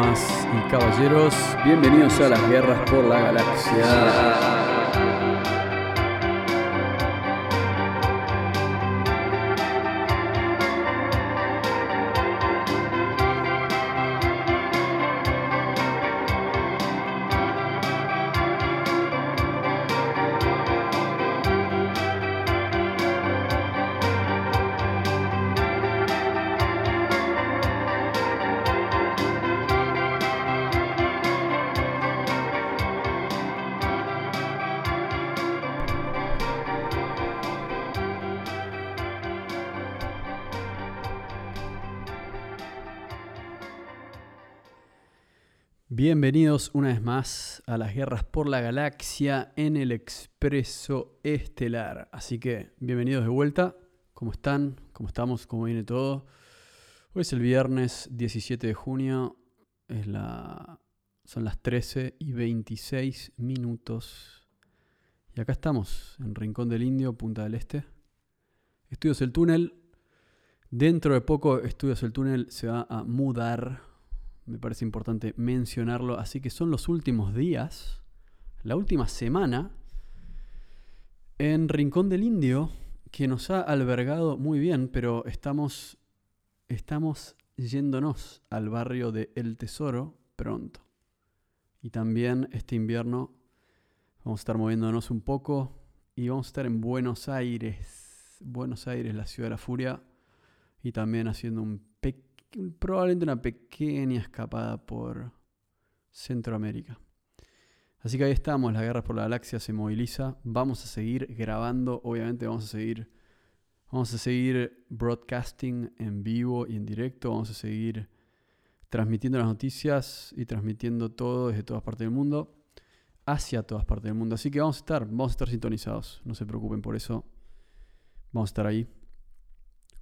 Y caballeros, bienvenidos a las guerras por la galaxia. Bienvenidos una vez más a las guerras por la galaxia en el expreso estelar. Así que bienvenidos de vuelta. ¿Cómo están? ¿Cómo estamos? ¿Cómo viene todo? Hoy es el viernes 17 de junio. Es la... Son las 13 y 26 minutos. Y acá estamos, en Rincón del Indio, Punta del Este. Estudios el Túnel. Dentro de poco, Estudios el Túnel se va a mudar me parece importante mencionarlo. Así que son los últimos días, la última semana, en Rincón del Indio, que nos ha albergado muy bien, pero estamos, estamos yéndonos al barrio de El Tesoro pronto. Y también este invierno vamos a estar moviéndonos un poco y vamos a estar en Buenos Aires. Buenos Aires, la ciudad de la furia. Y también haciendo un probablemente una pequeña escapada por Centroamérica. Así que ahí estamos, la guerra por la galaxia se moviliza. Vamos a seguir grabando, obviamente vamos a seguir, vamos a seguir broadcasting en vivo y en directo. Vamos a seguir transmitiendo las noticias y transmitiendo todo desde todas partes del mundo hacia todas partes del mundo. Así que vamos a estar, vamos a estar sintonizados. No se preocupen por eso. Vamos a estar ahí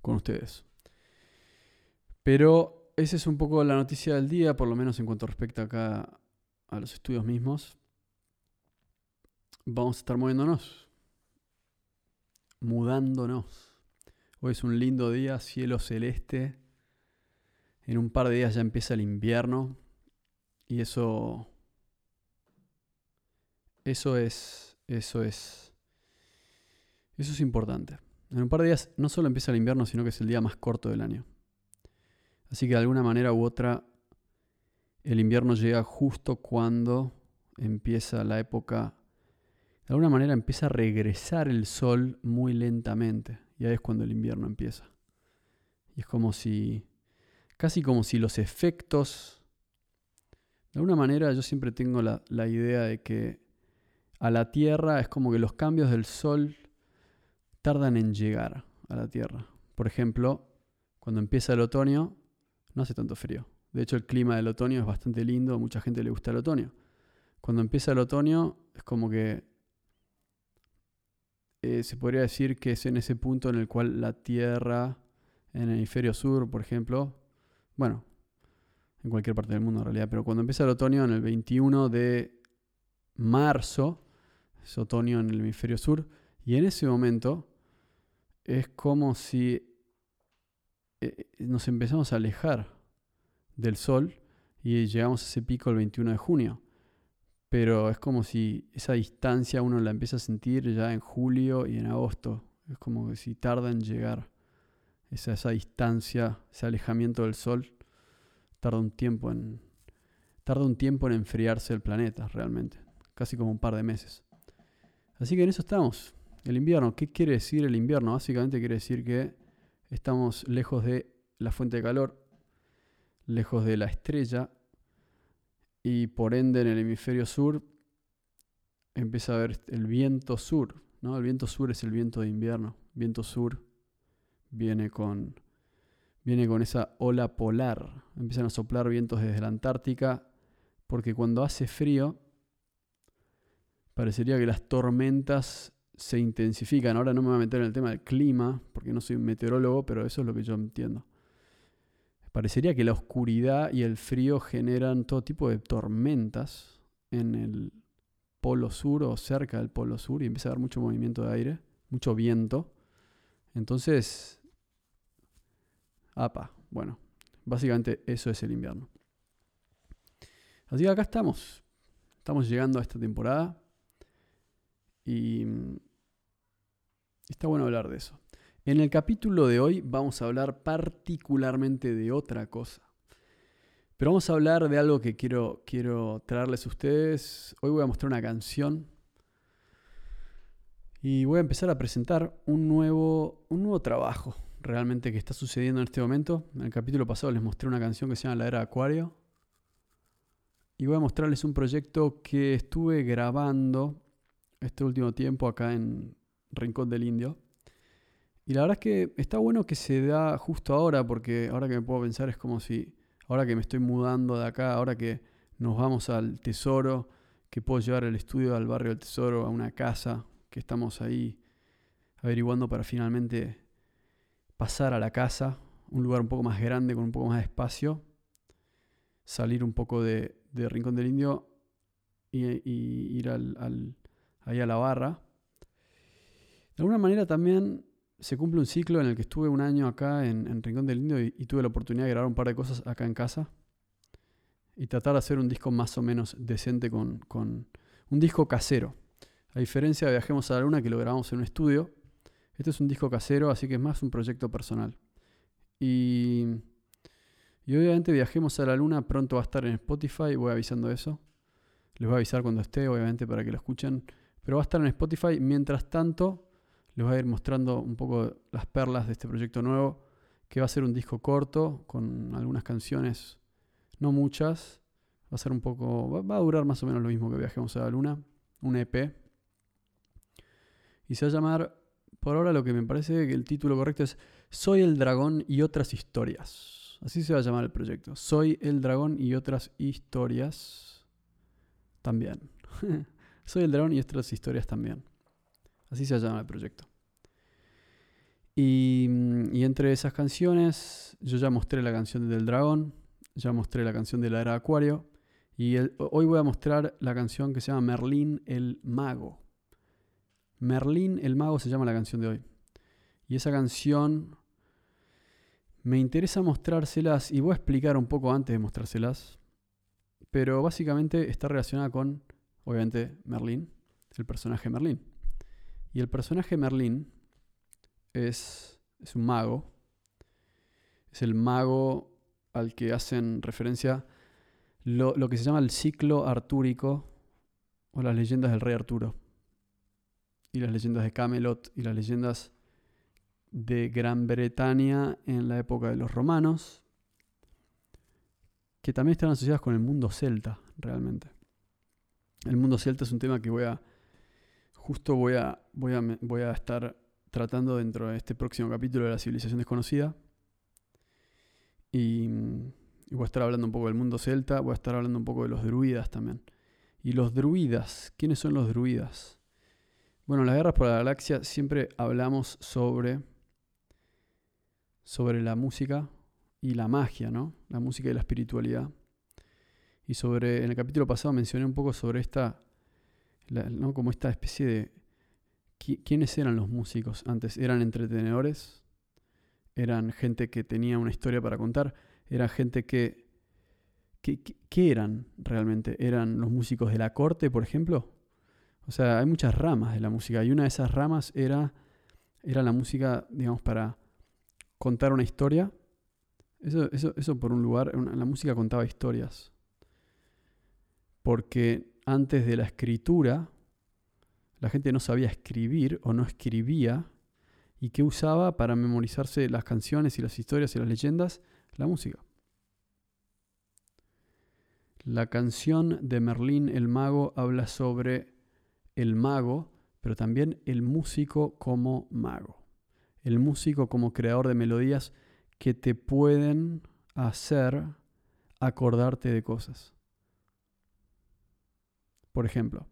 con ustedes. Pero esa es un poco la noticia del día, por lo menos en cuanto respecta acá a los estudios mismos. Vamos a estar moviéndonos, mudándonos. Hoy es un lindo día, cielo celeste. En un par de días ya empieza el invierno y eso eso es eso es eso es importante. En un par de días no solo empieza el invierno, sino que es el día más corto del año. Así que de alguna manera u otra, el invierno llega justo cuando empieza la época, de alguna manera empieza a regresar el sol muy lentamente. Y ahí es cuando el invierno empieza. Y es como si, casi como si los efectos, de alguna manera yo siempre tengo la, la idea de que a la Tierra es como que los cambios del sol tardan en llegar a la Tierra. Por ejemplo, cuando empieza el otoño, no hace tanto frío. De hecho, el clima del otoño es bastante lindo, mucha gente le gusta el otoño. Cuando empieza el otoño, es como que eh, se podría decir que es en ese punto en el cual la Tierra, en el hemisferio sur, por ejemplo, bueno, en cualquier parte del mundo en realidad, pero cuando empieza el otoño, en el 21 de marzo, es otoño en el hemisferio sur, y en ese momento es como si eh, nos empezamos a alejar del sol y llegamos a ese pico el 21 de junio. Pero es como si esa distancia uno la empieza a sentir ya en julio y en agosto. Es como si tarda en llegar. Esa, esa distancia, ese alejamiento del sol, tarda un tiempo en. Tarda un tiempo en enfriarse el planeta, realmente. Casi como un par de meses. Así que en eso estamos. El invierno. ¿Qué quiere decir el invierno? Básicamente quiere decir que Estamos lejos de la fuente de calor, lejos de la estrella y por ende en el hemisferio sur empieza a haber el viento sur. ¿no? El viento sur es el viento de invierno. Viento sur viene con, viene con esa ola polar. Empiezan a soplar vientos desde la Antártica porque cuando hace frío parecería que las tormentas se intensifican. Ahora no me voy a meter en el tema del clima, porque no soy un meteorólogo, pero eso es lo que yo entiendo. Parecería que la oscuridad y el frío generan todo tipo de tormentas en el polo sur o cerca del polo sur y empieza a haber mucho movimiento de aire, mucho viento. Entonces, apa, bueno, básicamente eso es el invierno. Así que acá estamos. Estamos llegando a esta temporada. Y mm, está bueno hablar de eso. En el capítulo de hoy vamos a hablar particularmente de otra cosa. Pero vamos a hablar de algo que quiero, quiero traerles a ustedes. Hoy voy a mostrar una canción. Y voy a empezar a presentar un nuevo, un nuevo trabajo realmente que está sucediendo en este momento. En el capítulo pasado les mostré una canción que se llama La Era Acuario. Y voy a mostrarles un proyecto que estuve grabando este último tiempo acá en Rincón del Indio. Y la verdad es que está bueno que se da justo ahora, porque ahora que me puedo pensar es como si ahora que me estoy mudando de acá, ahora que nos vamos al tesoro, que puedo llevar el estudio al barrio del tesoro, a una casa, que estamos ahí averiguando para finalmente pasar a la casa, un lugar un poco más grande, con un poco más de espacio, salir un poco de, Rincón del Indio y, ir al, ahí a la barra. De alguna manera también se cumple un ciclo en el que estuve un año acá en, Rincón del Indio y, tuve la oportunidad de grabar un par de cosas acá en casa y tratar de hacer un disco más o menos decente con, un disco casero. A diferencia de Viajemos a la Luna que lo grabamos en un estudio, este es un disco casero, así que es más un proyecto personal. Y, y obviamente Viajemos a la Luna pronto va a estar en Spotify, voy avisando eso. Les voy a avisar cuando esté, obviamente, para que lo escuchen. Pero va a estar en Spotify. Mientras tanto, les voy a ir mostrando un poco las perlas de este proyecto nuevo, que va a ser un disco corto con algunas canciones, no muchas. Va a ser un poco, va, a durar más o menos lo mismo que Viajemos a la Luna, un EP. Y se va a llamar, por ahora lo que me parece que el título correcto es Soy el dragón y otras historias. Así se va a llamar el proyecto. Soy el dragón y otras historias también. Soy el dragón y otras historias también. Así se llama el proyecto. Y, entre esas canciones, yo ya mostré la canción del dragón, ya mostré la canción de la era Acuario, y hoy voy a mostrar la canción que se llama Merlín el Mago. Merlín el Mago se llama la canción de hoy. Y esa canción me interesa mostrárselas, y voy a explicar un poco antes de mostrárselas, pero básicamente está relacionada con, obviamente, Merlín, el personaje Merlín. Y el personaje Merlín es, es un mago. Es el mago al que hacen referencia lo, que se llama el ciclo artúrico o las leyendas del rey Arturo. Y las leyendas de Camelot y las leyendas de Gran Bretaña en la época de los romanos, que también están asociadas con el mundo celta, realmente. El mundo celta es un tema que voy a Justo voy a, voy a, voy a estar tratando dentro de este próximo capítulo de la civilización desconocida. Y, voy a estar hablando un poco del mundo celta, voy a estar hablando un poco de los druidas también. Y los druidas, ¿quiénes son los druidas? Bueno, en las guerras por la galaxia siempre hablamos sobre, sobre la música y la magia, ¿no? La música y la espiritualidad. Y sobre, en el capítulo pasado mencioné un poco sobre esta ¿no? como esta especie de... ¿Quiénes eran los músicos antes? ¿Eran entretenedores? ¿Eran gente que tenía una historia para contar? ¿Era gente que... ¿Qué eran realmente? ¿Eran los músicos de la corte, por ejemplo? O sea, hay muchas ramas de la música y una de esas ramas era, era la música, digamos, para contar una historia. Eso, eso, eso por un lugar, la música contaba historias. Porque antes de la escritura, la gente no sabía escribir o no escribía y que usaba para memorizarse las canciones y las historias y las leyendas, la música. La canción de Merlín el mago habla sobre el mago, pero también el músico como mago. El músico como creador de melodías que te pueden hacer acordarte de cosas. Por ejemplo,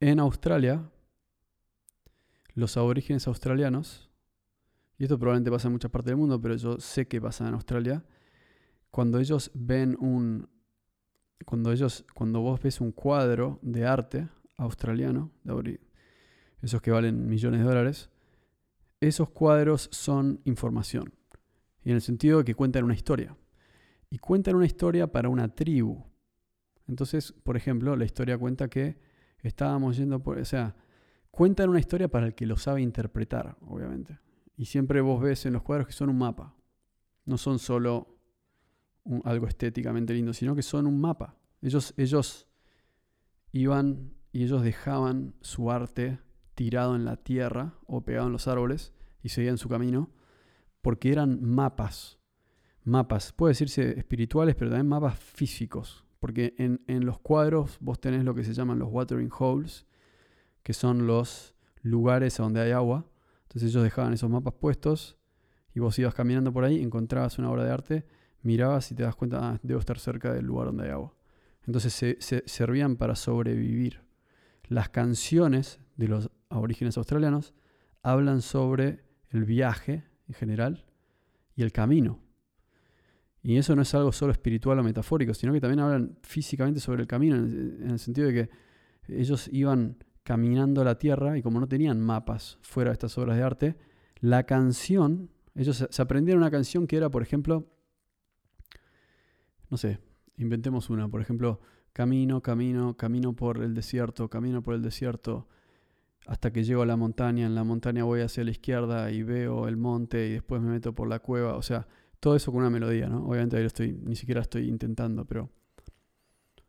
en Australia, los aborígenes australianos, y esto probablemente pasa en muchas partes del mundo, pero yo sé que pasa en Australia, cuando ellos ven un, cuando ellos, cuando vos ves un cuadro de arte australiano, esos que valen millones de dólares, esos cuadros son información, y en el sentido de que cuentan una historia. y cuentan una historia para una tribu. Entonces, por ejemplo, la historia cuenta que estábamos yendo por, o sea, cuentan una historia para el que lo sabe interpretar, obviamente. Y siempre vos ves en los cuadros que son un mapa. No son solo algo estéticamente lindo, sino que son un mapa. Ellos, ellos iban y ellos dejaban su arte tirado en la tierra o pegado en los árboles y seguían su camino porque eran mapas. Mapas, puede decirse espirituales, pero también mapas físicos. Porque en, en los cuadros vos tenés lo que se llaman los watering holes, que son los lugares donde hay agua. Entonces ellos dejaban esos mapas puestos y vos ibas caminando por ahí, encontrabas una obra de arte, mirabas y te das cuenta, ah, debo estar cerca del lugar donde hay agua. Entonces se, servían para sobrevivir. Las canciones de los aborígenes australianos hablan sobre el viaje en general y el camino. Y eso no es algo solo espiritual o metafórico, sino que también hablan físicamente sobre el camino, en el sentido de que ellos iban caminando la tierra y como no tenían mapas fuera de estas obras de arte, la canción, ellos se aprendieron una canción que era, por ejemplo, no sé, inventemos una, por ejemplo, camino, camino, camino por el desierto, camino por el desierto, hasta que llego a la montaña, en la montaña voy hacia la izquierda y veo el monte y después me meto por la cueva, o sea, todo eso con una melodía, ¿no? Obviamente ahí lo estoy, ni siquiera estoy intentando, pero,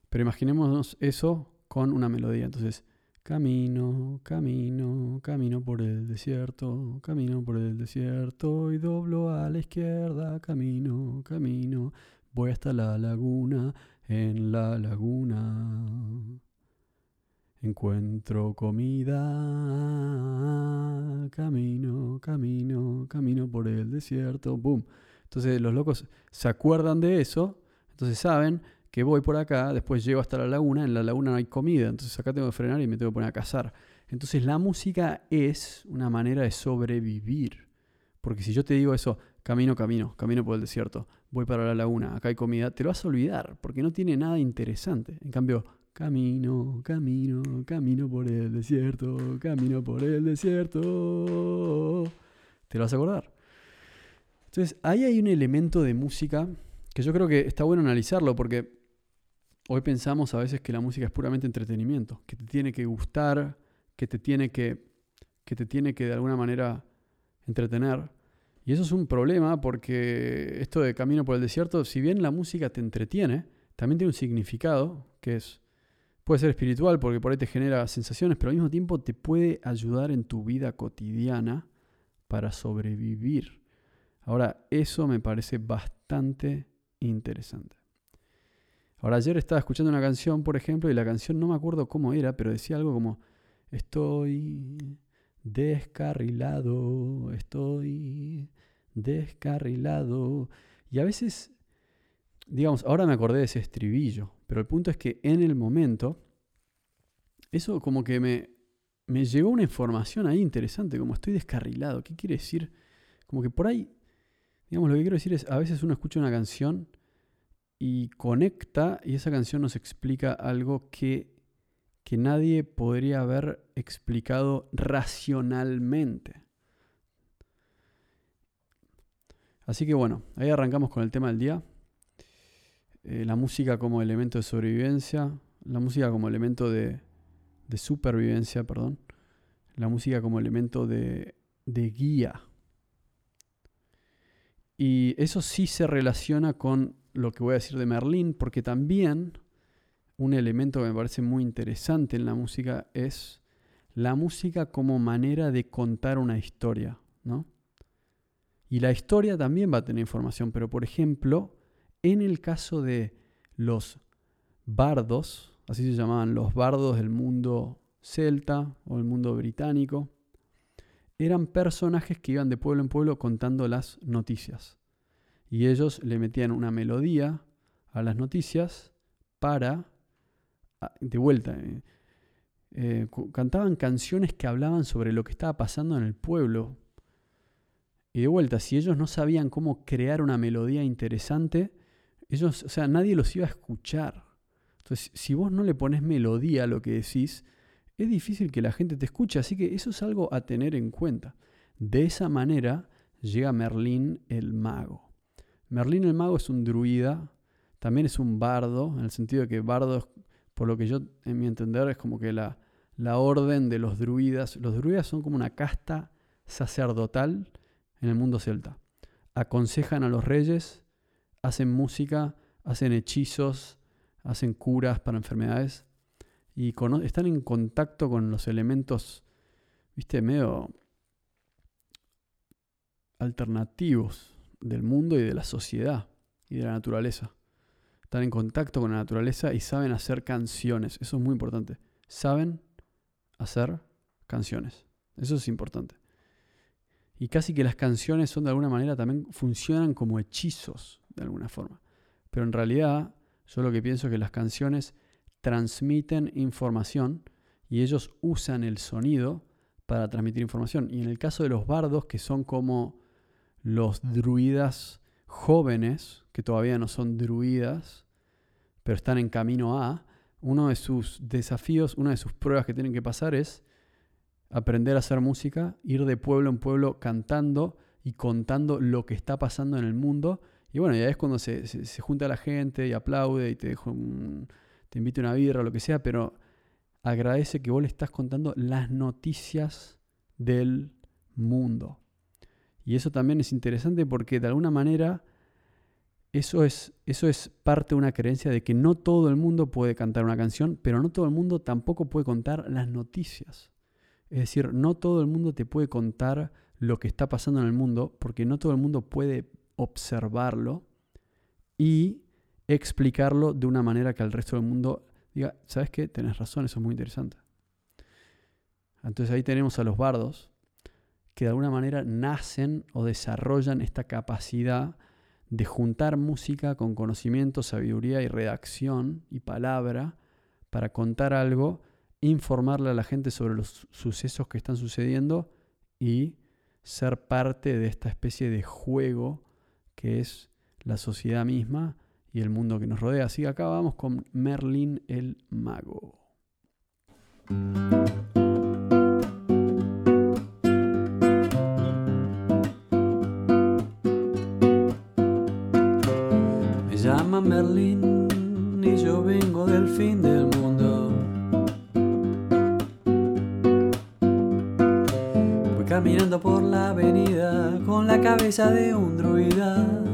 pero imaginémonos eso con una melodía, entonces... Camino, camino, camino por el desierto, camino por el desierto y doblo a la izquierda, camino, camino, voy hasta la laguna, en la laguna. Encuentro comida, camino, camino, camino por el desierto, ¡boom! Entonces los locos se acuerdan de eso, entonces saben que voy por acá, después llego hasta la laguna, en la laguna no hay comida, entonces acá tengo que frenar y me tengo que poner a cazar. Entonces la música es una manera de sobrevivir. Porque si yo te digo eso, camino, camino, camino por el desierto, voy para la laguna, acá hay comida, te lo vas a olvidar, porque no tiene nada interesante. En cambio, camino, camino, camino por el desierto, camino por el desierto, te lo vas a acordar. Entonces, ahí hay un elemento de música que yo creo que está bueno analizarlo, porque Hoy pensamos a veces que la música es puramente entretenimiento, que te tiene que gustar, que te tiene que, que te tiene que de alguna manera entretener. Y eso es un problema porque esto de Camino por el Desierto, si bien la música te entretiene, también tiene un significado que es, puede ser espiritual porque por ahí te genera sensaciones, pero al mismo tiempo te puede ayudar en tu vida cotidiana para sobrevivir. Ahora, eso me parece bastante interesante. Ahora, ayer estaba escuchando una canción, por ejemplo, y la canción no me acuerdo cómo era, pero decía algo como, estoy descarrilado, estoy descarrilado. Y a veces, digamos, ahora me acordé de ese estribillo, pero el punto es que en el momento, eso como que me, me llegó una información ahí interesante, como estoy descarrilado. ¿Qué quiere decir? Como que por ahí, digamos, lo que quiero decir es, a veces uno escucha una canción y conecta y esa canción nos explica algo que, que nadie podría haber explicado racionalmente. Así que bueno, ahí arrancamos con el tema del día. Eh, la música como elemento de sobrevivencia, la música como elemento de, de supervivencia, perdón. La música como elemento de, de guía. Y eso sí se relaciona con lo que voy a decir de Merlín, porque también un elemento que me parece muy interesante en la música es la música como manera de contar una historia, ¿no? Y la historia también va a tener información, pero por ejemplo, en el caso de los bardos, así se llamaban los bardos del mundo celta o el mundo británico, eran personajes que iban de pueblo en pueblo contando las noticias y ellos le metían una melodía a las noticias para, ah, de vuelta, eh, eh, cantaban canciones que hablaban sobre lo que estaba pasando en el pueblo. Y de vuelta, si ellos no sabían cómo crear una melodía interesante, ellos, o sea, nadie los iba a escuchar. Entonces, si vos no le pones melodía a lo que decís, es difícil que la gente te escuche. Así que eso es algo a tener en cuenta. De esa manera llega Merlín el mago. Merlín el mago es un druida, también es un bardo, en el sentido de que bardo, por lo que yo, en mi entender, es como que la, la orden de los druidas. Los druidas son como una casta sacerdotal en el mundo celta. Aconsejan a los reyes, hacen música, hacen hechizos, hacen curas para enfermedades y están en contacto con los elementos, viste, medio alternativos del mundo y de la sociedad y de la naturaleza. Están en contacto con la naturaleza y saben hacer canciones. Eso es muy importante. Saben hacer canciones. Eso es importante. Y casi que las canciones son de alguna manera también funcionan como hechizos de alguna forma. Pero en realidad yo lo que pienso es que las canciones transmiten información y ellos usan el sonido para transmitir información. Y en el caso de los bardos, que son como los druidas jóvenes, que todavía no son druidas, pero están en camino a, uno de sus desafíos, una de sus pruebas que tienen que pasar es aprender a hacer música, ir de pueblo en pueblo cantando y contando lo que está pasando en el mundo. Y bueno, ya es cuando se, junta la gente y aplaude y te, te invita una birra o lo que sea, pero agradece que vos le estás contando las noticias del mundo. Y eso también es interesante porque de alguna manera eso es, eso es parte de una creencia de que no todo el mundo puede cantar una canción, pero no todo el mundo tampoco puede contar las noticias. Es decir, no todo el mundo te puede contar lo que está pasando en el mundo, porque no todo el mundo puede observarlo y explicarlo de una manera que al resto del mundo diga, ¿sabes qué? Tenés razón, eso es muy interesante. Entonces ahí tenemos a los bardos que de alguna manera nacen o desarrollan esta capacidad de juntar música con conocimiento, sabiduría y redacción y palabra para contar algo informarle a la gente sobre los sucesos que están sucediendo y ser parte de esta especie de juego que es la sociedad misma y el mundo que nos rodea. Así que acá vamos con Merlin el Mago. Me llama Merlin y yo vengo del fin del mundo. caminando por la avenida con la cabeza de un druida.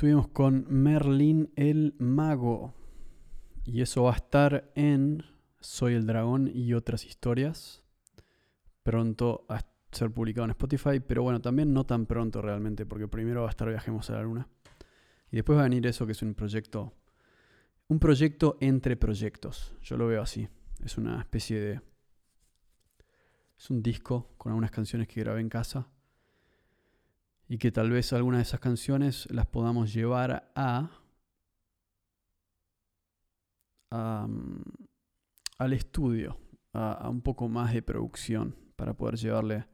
Estuvimos con Merlín el Mago. Y eso va a estar en Soy el Dragón y otras historias. Pronto a ser publicado en Spotify. Pero bueno, también no tan pronto realmente, porque primero va a estar Viajemos a la Luna. Y después va a venir eso que es un proyecto. Un proyecto entre proyectos. Yo lo veo así. Es una especie de. Es un disco con algunas canciones que grabé en casa y que tal vez algunas de esas canciones las podamos llevar a, al estudio, a, un poco más de producción para poder llevarle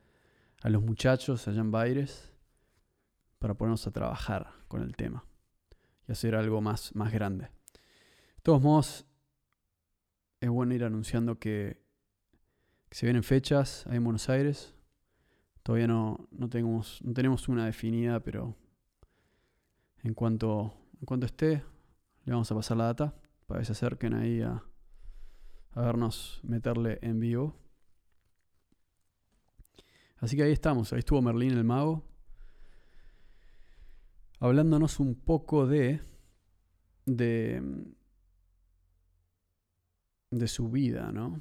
a los muchachos allá en Baires para ponernos a trabajar con el tema y hacer algo más, más grande. De todos modos, es bueno ir anunciando que, que se vienen fechas ahí en Buenos Aires. Todavía no, no, tenemos, no tenemos una definida, pero en cuanto, en cuanto esté, le vamos a pasar la data para que se acerquen ahí a, a vernos meterle en vivo. Así que ahí estamos, ahí estuvo Merlín el mago, hablándonos un poco de, de, de su vida, ¿no?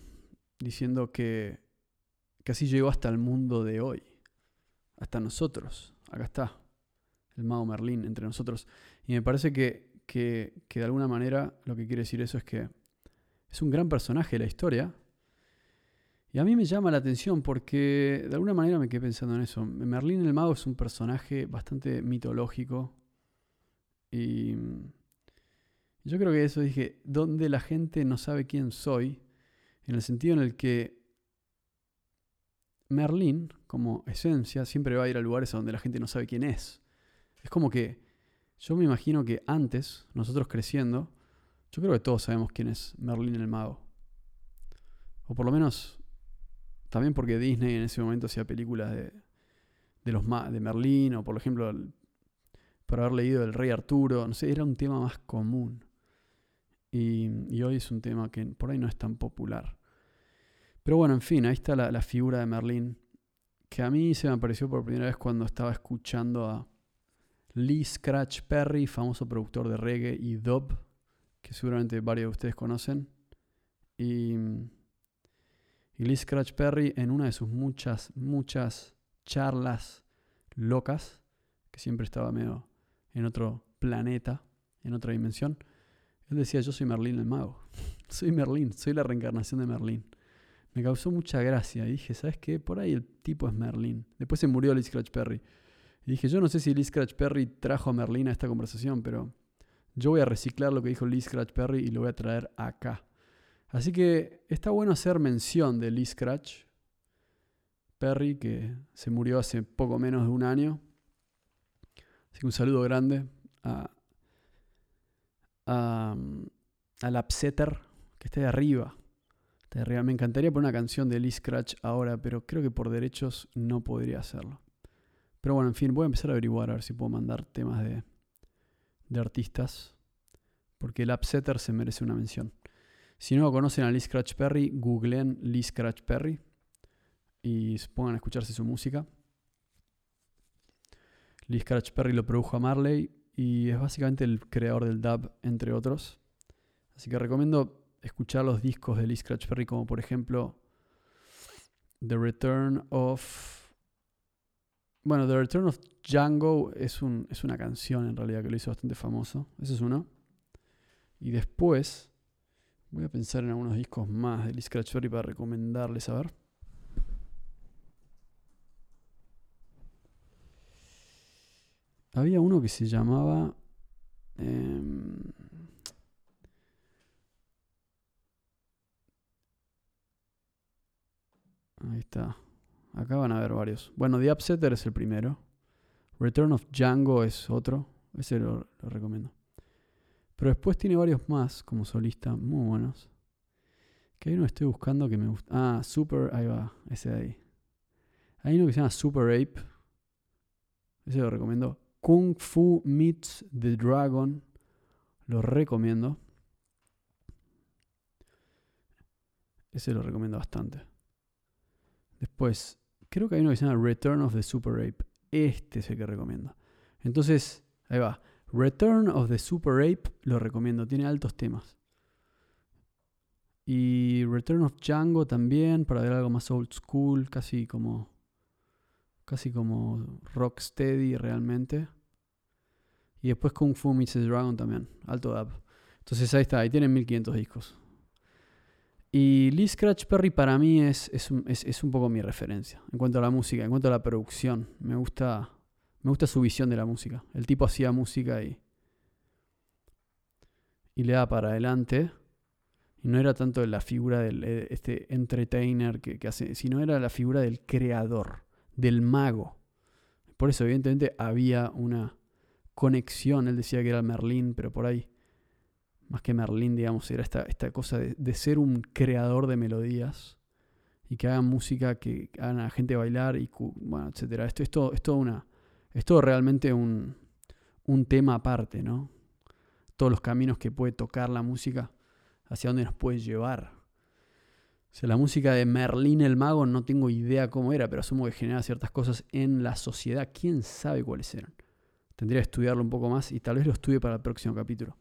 Diciendo que, que así llegó hasta el mundo de hoy hasta nosotros. Acá está, el mago Merlín entre nosotros. Y me parece que, que, de alguna manera lo que quiere decir eso es que es un gran personaje de la historia. Y a mí me llama la atención porque de alguna manera me quedé pensando en eso. Merlín el mago es un personaje bastante mitológico. Y yo creo que eso dije, donde la gente no sabe quién soy, en el sentido en el que Merlín, como esencia, siempre va a ir a lugares donde la gente no sabe quién es. Es como que yo me imagino que antes, nosotros creciendo, yo creo que todos sabemos quién es Merlín el mago. O por lo menos, también porque Disney en ese momento hacía películas de, de, los de Merlín, o por ejemplo, por haber leído El Rey Arturo, no sé, era un tema más común. Y, y hoy es un tema que por ahí no es tan popular. Pero bueno, en fin, ahí está la, figura de Merlín, que a mí se me apareció por primera vez cuando estaba escuchando a Lee Scratch Perry, famoso productor de reggae y dub, que seguramente varios de ustedes conocen. Y, Lee Scratch Perry en una de sus muchas, muchas charlas locas, que siempre estaba medio en otro planeta, en otra dimensión, él decía, yo soy Merlín el mago. soy Merlín, soy la reencarnación de Merlín me causó mucha gracia. Y dije, ¿sabes qué? Por ahí el tipo es Merlin. Después se murió Lee Scratch Perry. Y dije, yo no sé si Lee Scratch Perry trajo a Merlin a esta conversación, pero yo voy a reciclar lo que dijo Lee Scratch Perry y lo voy a traer acá. Así que está bueno hacer mención de Lee Scratch Perry, que se murió hace poco menos de un año. Así que un saludo grande a, a, al upsetter que está de arriba. Me encantaría poner una canción de Lee Scratch ahora, pero creo que por derechos no podría hacerlo. Pero bueno, en fin, voy a empezar a averiguar a ver si puedo mandar temas de, de artistas. Porque el Upsetter se merece una mención. Si no conocen a Lee Scratch Perry, googleen Lee Scratch Perry y pongan a escucharse su música. Lee Scratch Perry lo produjo a Marley y es básicamente el creador del dub, entre otros. Así que recomiendo escuchar los discos de Lee Scratch Perry, como por ejemplo The Return of. Bueno, The Return of Django es, un, es una canción en realidad que lo hizo bastante famoso. Ese es uno. Y después voy a pensar en algunos discos más de Lee Scratch Perry para recomendarles a ver. había uno que se llamaba... em, ahí está. Acá van a ver varios. Bueno, The Upsetter es el primero. Return of Django es otro. Ese lo, lo recomiendo. Pero después tiene varios más como solista, muy buenos. Que hay uno que estoy buscando que me gusta. Ah, Super, ahí va, ese de ahí. Hay uno que se llama Super Ape. Ese lo recomiendo. Kung Fu Meets the Dragon. Lo recomiendo. Ese lo recomiendo bastante. Después, creo que hay uno que se llama Return of the Super Ape. Este es el que recomiendo. Entonces, ahí va. Return of the Super Ape lo recomiendo. Tiene altos temas. Y Return of Django también, para ver algo más old school, casi como. Casi como Rocksteady realmente. Y después Kung Fu the Dragon también. Alto dub. Entonces ahí está, ahí tienen 1500 discos. Y Lee Scratch Perry para mí es, es, un, es, un poco mi referencia. En cuanto a la música, en cuanto a la producción. Me gusta. Me gusta su visión de la música. El tipo hacía música y. Y le daba para adelante. Y no era tanto la figura del eh, este entertainer que, que hace, sino era la figura del creador, del mago. Por eso, evidentemente, había una conexión. Él decía que era Merlín, pero por ahí, más que Merlín, digamos, era esta, esta cosa de, de ser un creador de melodías y que hagan música, que hagan a la gente bailar y, bueno, etcétera. Esto es todo, es realmente un, un tema aparte, ¿no? Todos los caminos que puede tocar la música, hacia dónde nos puede llevar. O sea, la música de Merlín el Mago no tengo idea cómo era, pero asumo que genera ciertas cosas en la sociedad. ¿Quién sabe cuáles eran? Tendría que estudiarlo un poco más y tal vez lo estudie para el próximo capítulo.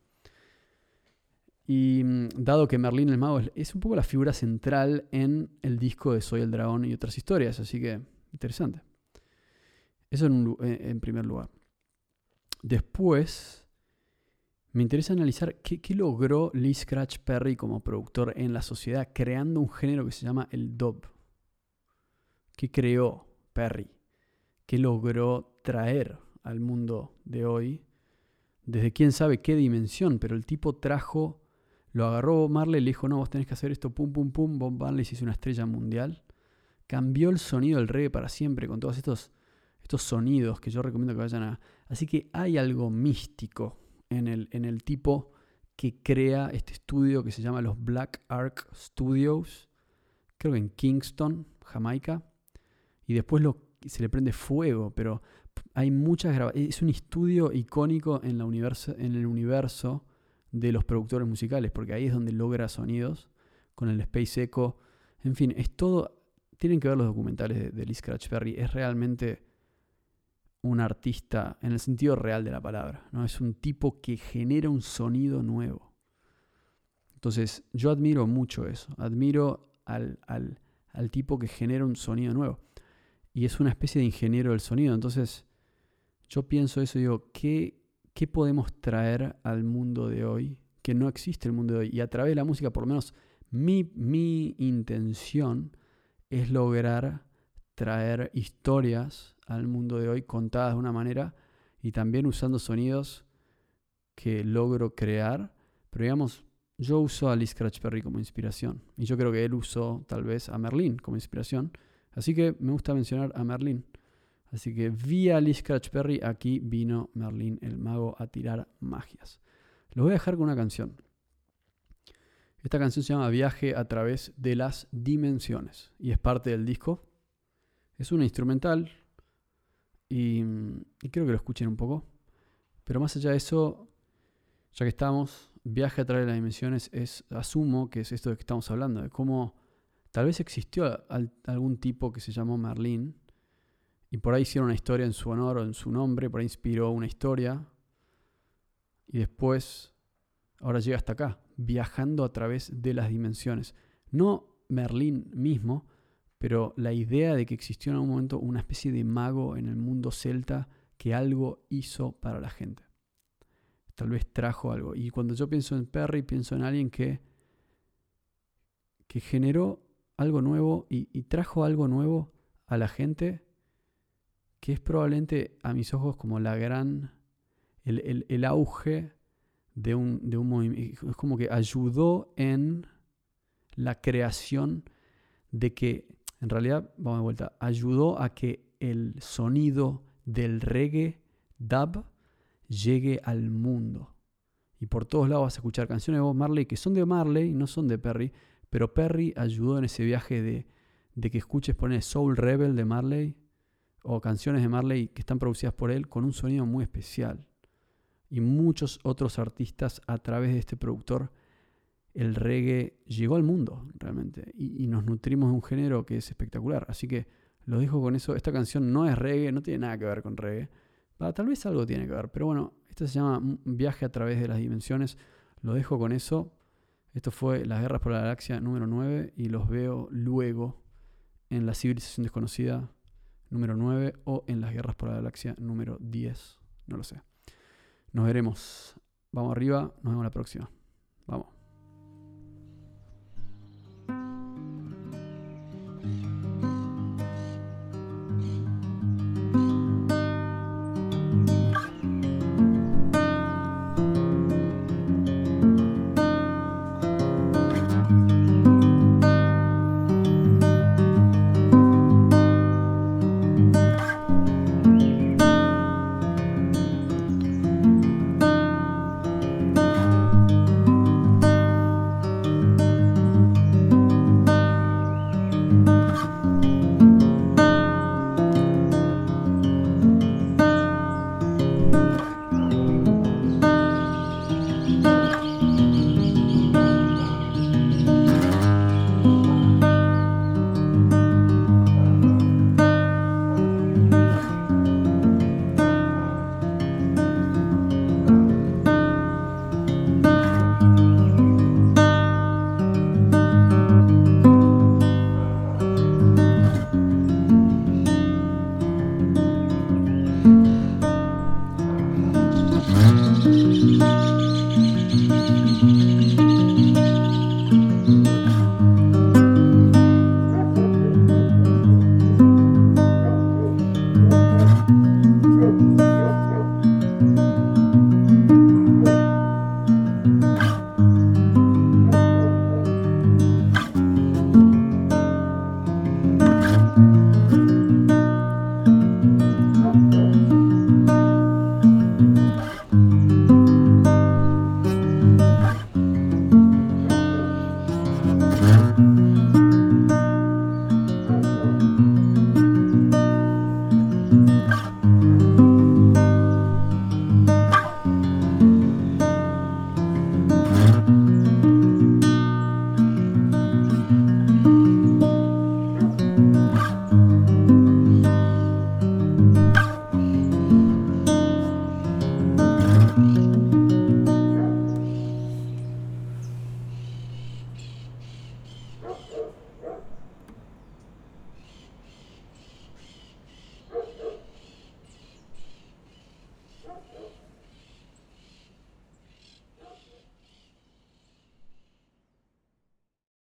Y mm, dado que Merlín el Mago es, un poco la figura central en el disco de Soy el Dragón y otras historias, así que interesante. Eso en- en primer lugar. Después, me interesa analizar qué, qué logró Lee Scratch Perry como productor en la sociedad, creando un género que se llama el dub. ¿Qué creó Perry? ¿Qué logró traer al mundo de hoy? Desde quién sabe qué dimensión, pero el tipo trajo, lo agarró Marley y le dijo, no, vos tenés que hacer esto, pum, pum, pum. Bob Marley se hizo una estrella mundial. Cambió el sonido del reggae para siempre con todos estos, estos sonidos que yo recomiendo que vayan a... Así que hay algo místico en el, en el tipo que crea este estudio que se llama los Black Ark Studios, creo que en Kingston, Jamaica, y después lo, se le prende fuego, pero hay muchas grabaciones. Es un estudio icónico en, la universo, en el universo de los productores musicales, porque ahí es donde logra sonidos con el Space Echo. En fin, es todo. Tienen que ver los documentales de, Lee Scratch Perry. Es realmente un artista en el sentido real de la palabra. ¿no? Es un tipo que genera un sonido nuevo. Entonces, yo admiro mucho eso. Admiro al, al, al tipo que genera un sonido nuevo. Y es una especie de ingeniero del sonido. Entonces, yo pienso eso y digo, ¿qué, ¿qué podemos traer al mundo de hoy? Que no existe el mundo de hoy. Y a través de la música, por lo menos mi, mi intención es lograr traer historias al mundo de hoy contadas de una manera y también usando sonidos que logro crear. Pero digamos, yo uso a Lee Scratch Perry como inspiración. Y yo creo que él usó tal vez a Merlin como inspiración. Así que me gusta mencionar a Merlin. Así que vía Lee Scratch Perry, aquí vino Merlin el mago a tirar magias. Lo voy a dejar con una canción. Esta canción se llama Viaje a través de las dimensiones y es parte del disco. Es una instrumental y, y creo que lo escuchen un poco. Pero más allá de eso, ya que estamos, Viaje a través de las dimensiones es, asumo que es esto de que estamos hablando, de cómo tal vez existió al- algún tipo que se llamó Merlín y por ahí hicieron una historia en su honor o en su nombre, por ahí inspiró una historia y después ahora llega hasta acá, viajando a través de las dimensiones. No Merlín mismo, pero la idea de que existió en algún momento una especie de mago en el mundo celta que algo hizo para la gente. Tal vez trajo algo. Y cuando yo pienso en Perry, pienso en alguien que, que generó algo nuevo y, y trajo algo nuevo a la gente que es probablemente a mis ojos como la gran, el, auge de un, de un movimiento. Es como que ayudó en la creación de que, en realidad, vamos de vuelta, ayudó a que el sonido del reggae dub llegue al mundo. Y por todos lados vas a escuchar canciones de Bob Marley que son de Marley, no son de Perry, pero Perry ayudó en ese viaje de, de que escuches poner Soul Rebel de Marley o canciones de Marley que están producidas por él con un sonido muy especial. Y muchos otros artistas a través de este productor, el reggae llegó al mundo realmente y, nos nutrimos de un género que es espectacular. Así que lo dejo con eso. Esta canción no es reggae, no tiene nada que ver con reggae. tal vez algo tiene que ver, pero bueno, esto se llama Viaje a través de las dimensiones. Lo dejo con eso. Esto fue Las Guerras por la Galaxia número 9 y los veo luego en La Civilización Desconocida número 9 o en las guerras por la galaxia número 10. No lo sé. Nos veremos. Vamos arriba. Nos vemos la próxima.